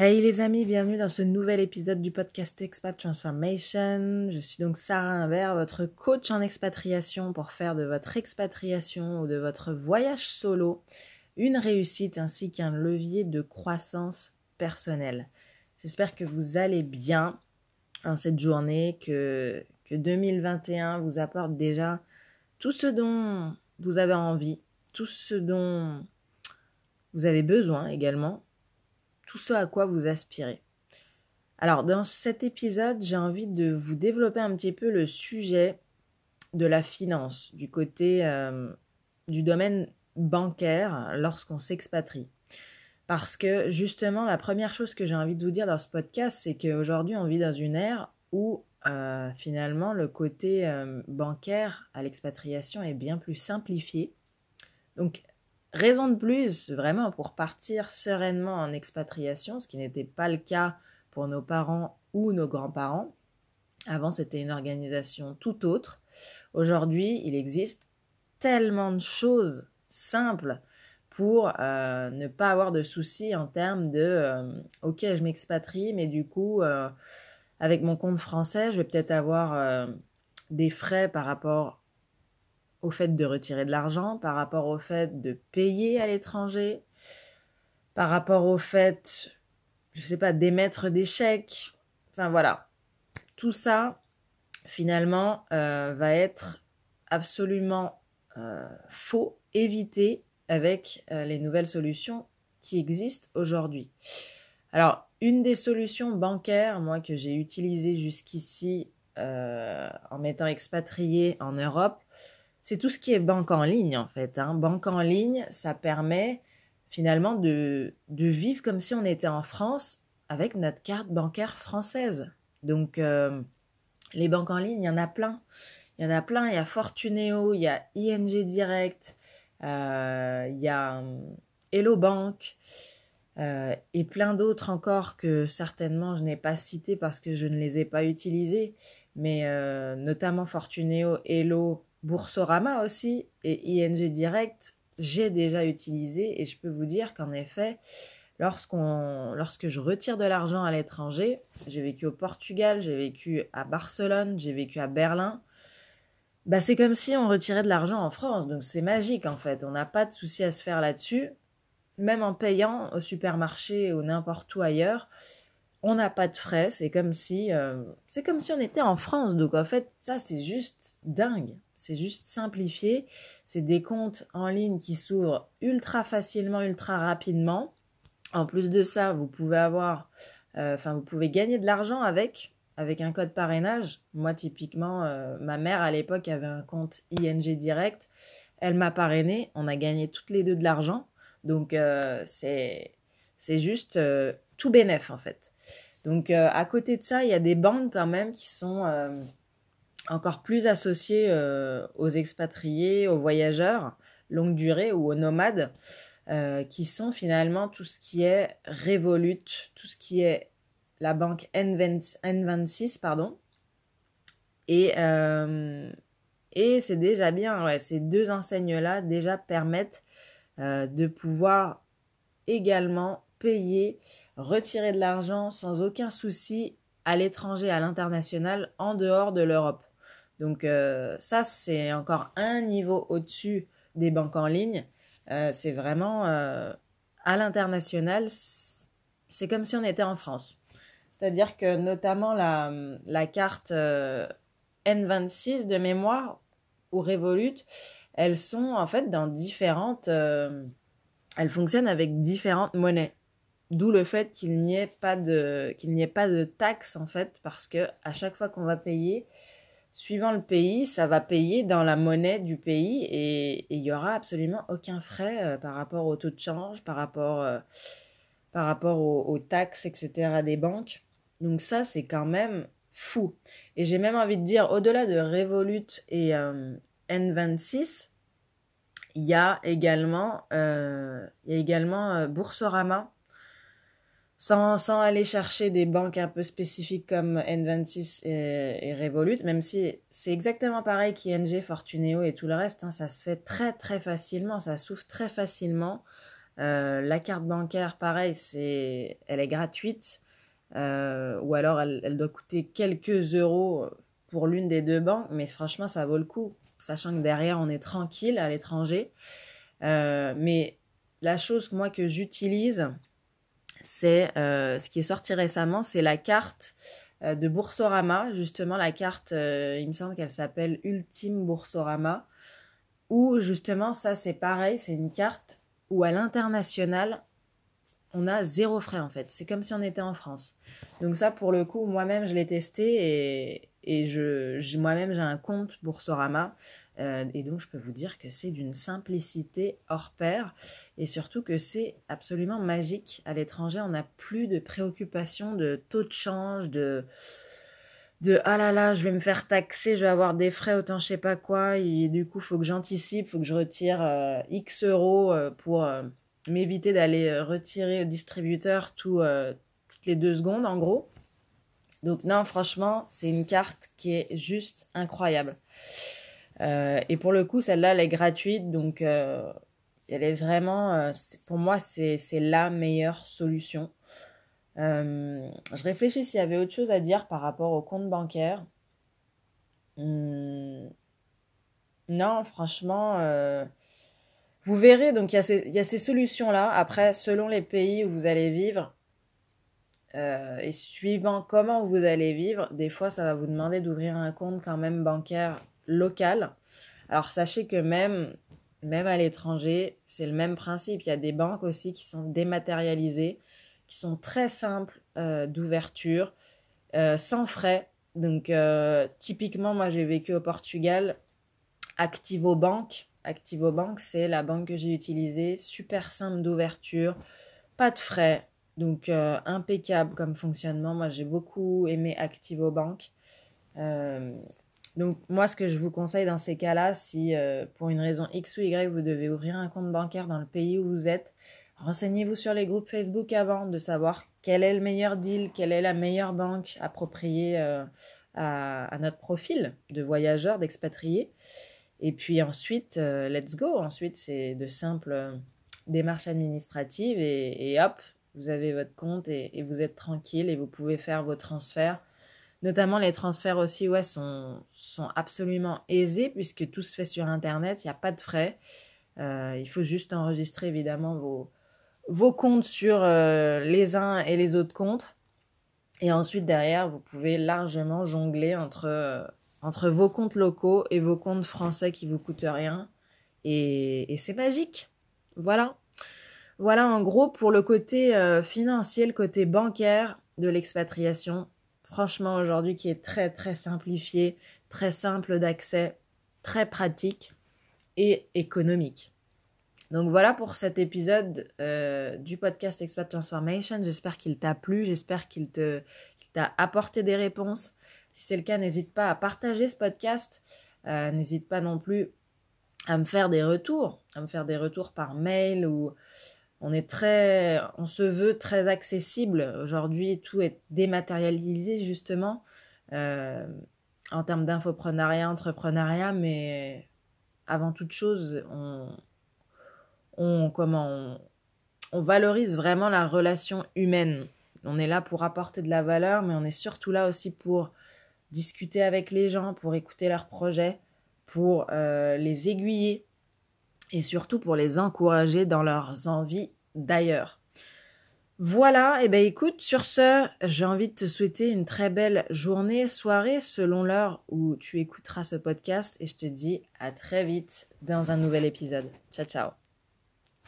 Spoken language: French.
Hey les amis, bienvenue dans ce nouvel épisode du podcast Expat Transformation. Je suis donc Sarah Imbert, votre coach en expatriation pour faire de votre expatriation ou de votre voyage solo une réussite ainsi qu'un levier de croissance personnelle. J'espère que vous allez bien en cette journée, que, que 2021 vous apporte déjà tout ce dont vous avez envie, tout ce dont vous avez besoin également tout ce à quoi vous aspirez. Alors, dans cet épisode, j'ai envie de vous développer un petit peu le sujet de la finance, du côté euh, du domaine bancaire lorsqu'on s'expatrie. Parce que justement, la première chose que j'ai envie de vous dire dans ce podcast, c'est qu'aujourd'hui, on vit dans une ère où euh, finalement le côté euh, bancaire à l'expatriation est bien plus simplifié. Donc, Raison de plus, vraiment, pour partir sereinement en expatriation, ce qui n'était pas le cas pour nos parents ou nos grands-parents. Avant, c'était une organisation tout autre. Aujourd'hui, il existe tellement de choses simples pour euh, ne pas avoir de soucis en termes de euh, ok je m'expatrie mais du coup euh, avec mon compte français je vais peut-être avoir des frais par rapport au fait de retirer de l'argent, par rapport au fait de payer à l'étranger, par rapport au fait, je sais pas, d'émettre des chèques. Enfin voilà. Tout ça, finalement, euh, va être absolument euh, faux, évité avec euh, les nouvelles solutions qui existent aujourd'hui. Alors, une des solutions bancaires, moi, que j'ai utilisées jusqu'ici en m'étant expatrié en Europe, c'est tout ce qui est banque en ligne en fait. Hein. Banque en ligne, ça permet finalement de, de vivre comme si on était en France avec notre carte bancaire française. Donc euh, les banques en ligne, il y en a plein. Il y en a plein. Il y a Fortuneo, il y a ING Direct, euh, il y a euh, Hello Bank. et plein d'autres encore que certainement je n'ai pas cités parce que je ne les ai pas utilisés, mais notamment Fortuneo, Hello, Boursorama aussi et ING Direct, j'ai déjà utilisé et je peux vous dire qu'en effet, lorsqu'on, lorsque je retire de l'argent à l'étranger, j'ai vécu au Portugal, j'ai vécu à Barcelone, j'ai vécu à Berlin, bah c'est comme si on retirait de l'argent en France, donc c'est magique en fait, on n'a pas de souci à se faire là-dessus, même en payant au supermarché ou n'importe où ailleurs, on n'a pas de frais, c'est comme si euh, c'est comme si on était en France, donc en fait ça c'est juste dingue. C'est juste simplifié. C'est des comptes en ligne qui s'ouvrent ultra facilement, ultra rapidement. En plus de ça, vous pouvez avoir, euh, enfin, vous pouvez gagner de l'argent avec, avec un code parrainage. Moi, typiquement, euh, ma mère à l'époque avait un compte ING direct. Elle m'a parrainé. On a gagné toutes les deux de l'argent. Donc, euh, c'est, c'est juste tout bénef, en fait. Donc, à côté de ça, il y a des banques quand même qui sont encore plus associé euh, aux expatriés, aux voyageurs longue durée ou aux nomades, euh, qui sont finalement tout ce qui est Revolut, tout ce qui est la banque N20, 6 pardon. Et, euh, et c'est déjà bien, ces deux enseignes-là déjà permettent de pouvoir également payer, retirer de l'argent sans aucun souci à l'étranger, à l'international, en dehors de l'Europe. Donc euh, ça, c'est encore un niveau au-dessus des banques en ligne. Euh, c'est vraiment euh, à l'international, c'est comme si on était en France. C'est-à-dire que notamment la, la carte N26 de mémoire ou Revolut, elles sont en fait dans différentes... elles fonctionnent avec différentes monnaies. D'où le fait qu'il n'y ait pas de qu'il n'y ait pas de taxes en fait parce que à chaque fois qu'on va payer, suivant le pays, ça va payer dans la monnaie du pays et il n'y aura absolument aucun frais euh, par rapport au taux de change, par rapport, euh, par rapport aux, taxes, etc. des banques. Donc ça, c'est quand même fou. Et j'ai même envie de dire, au-delà de Revolut et euh, N26, il y a également, il y a également Boursorama sans, sans aller chercher des banques un peu spécifiques comme N26 et, et Revolut, même si c'est exactement pareil qu'ING, Fortuneo et tout le reste, hein, ça se fait très très facilement, ça s'ouvre très facilement. la carte bancaire, pareil, c'est, elle est gratuite. ou alors elle, elle, doit coûter quelques euros pour l'une des deux banques, mais franchement, ça vaut le coup, sachant que derrière, on est tranquille à l'étranger. mais la chose moi que j'utilise, c'est euh, ce qui est sorti récemment, c'est la carte euh, de Boursorama, justement la carte, euh, il me semble qu'elle s'appelle Ultime Boursorama, où justement ça c'est pareil, c'est une carte où à l'international on a zéro frais en fait, c'est comme si on était en France. Donc ça pour le coup moi-même je l'ai testé et, et je, moi-même j'ai un compte Boursorama euh, et donc, je peux vous dire que c'est d'une simplicité hors pair et surtout que c'est absolument magique. À l'étranger, on n'a plus de préoccupation de taux de change, de de ah là là, je vais me faire taxer, je vais avoir des frais autant je sais pas quoi et du coup, faut que j'anticipe, faut que je retire euh, X euros euh, pour m'éviter d'aller retirer au distributeur tout, toutes les deux secondes en gros. Donc non, franchement, c'est une carte qui est juste incroyable. Euh, et pour le coup, celle-là, elle est gratuite, donc euh, elle est vraiment, euh, pour moi, c'est la meilleure solution. je réfléchis s'il y avait autre chose à dire par rapport au compte bancaire. Hmm. non, franchement, vous verrez, donc il y a ces, y a ces solutions-là. Après, selon les pays où vous allez vivre, et suivant comment vous allez vivre, des fois ça va vous demander d'ouvrir un compte quand même bancaire local. Alors sachez que même, même à l'étranger, c'est le même principe. Il y a des banques aussi qui sont dématérialisées, qui sont très simples euh, d'ouverture, euh, sans frais. Donc euh, typiquement, moi j'ai vécu au Portugal, Activo Bank. Activo Bank, c'est la banque que j'ai utilisée, super simple d'ouverture, pas de frais, donc impeccable comme fonctionnement. Moi j'ai beaucoup aimé Activo Bank. Donc moi, ce que je vous conseille dans ces cas-là, si euh, pour une raison X ou Y, vous devez ouvrir un compte bancaire dans le pays où vous êtes, renseignez-vous sur les groupes Facebook avant de savoir quel est le meilleur deal, quelle est la meilleure banque appropriée euh, à, notre profil de voyageur, d'expatrié. Et puis ensuite, euh, let's go. Ensuite, c'est de simples démarches administratives et, hop, vous avez votre compte et vous êtes tranquille et vous pouvez faire vos transferts Notamment les transferts aussi ouais, sont, sont absolument aisés puisque tout se fait sur Internet, il n'y a pas de frais. Euh, il faut juste enregistrer évidemment vos, vos comptes sur euh, les uns et les autres comptes. Et ensuite derrière, vous pouvez largement jongler entre, euh, entre vos comptes locaux et vos comptes français qui vous coûtent rien. Et, et c'est magique. Voilà. Voilà en gros pour le côté financier, le côté bancaire de l'expatriation franchement aujourd'hui qui est très très simplifié, très simple d'accès, très pratique et économique. Donc voilà pour cet épisode euh, du podcast Expat Transformation. J'espère qu'il t'a plu, j'espère qu'il t'a apporté des réponses. Si c'est le cas, n'hésite pas à partager ce podcast. Euh, n'hésite pas non plus à me faire des retours, à me faire des retours par mail ou on est très, on se veut très accessible. Aujourd'hui, tout est dématérialisé justement euh, en termes d'infoprenariat, entrepreneuriat, mais avant toute chose, on, on comment, on, valorise vraiment la relation humaine. On est là pour apporter de la valeur, mais on est surtout là aussi pour discuter avec les gens, pour écouter leurs projets, pour euh, les aiguiller et surtout pour les encourager dans leurs envies d'ailleurs. Voilà, et eh ben écoute, sur ce, j'ai envie de te souhaiter une très belle journée, soirée, selon l'heure où tu écouteras ce podcast, et je te dis à très vite dans un nouvel épisode. Ciao ciao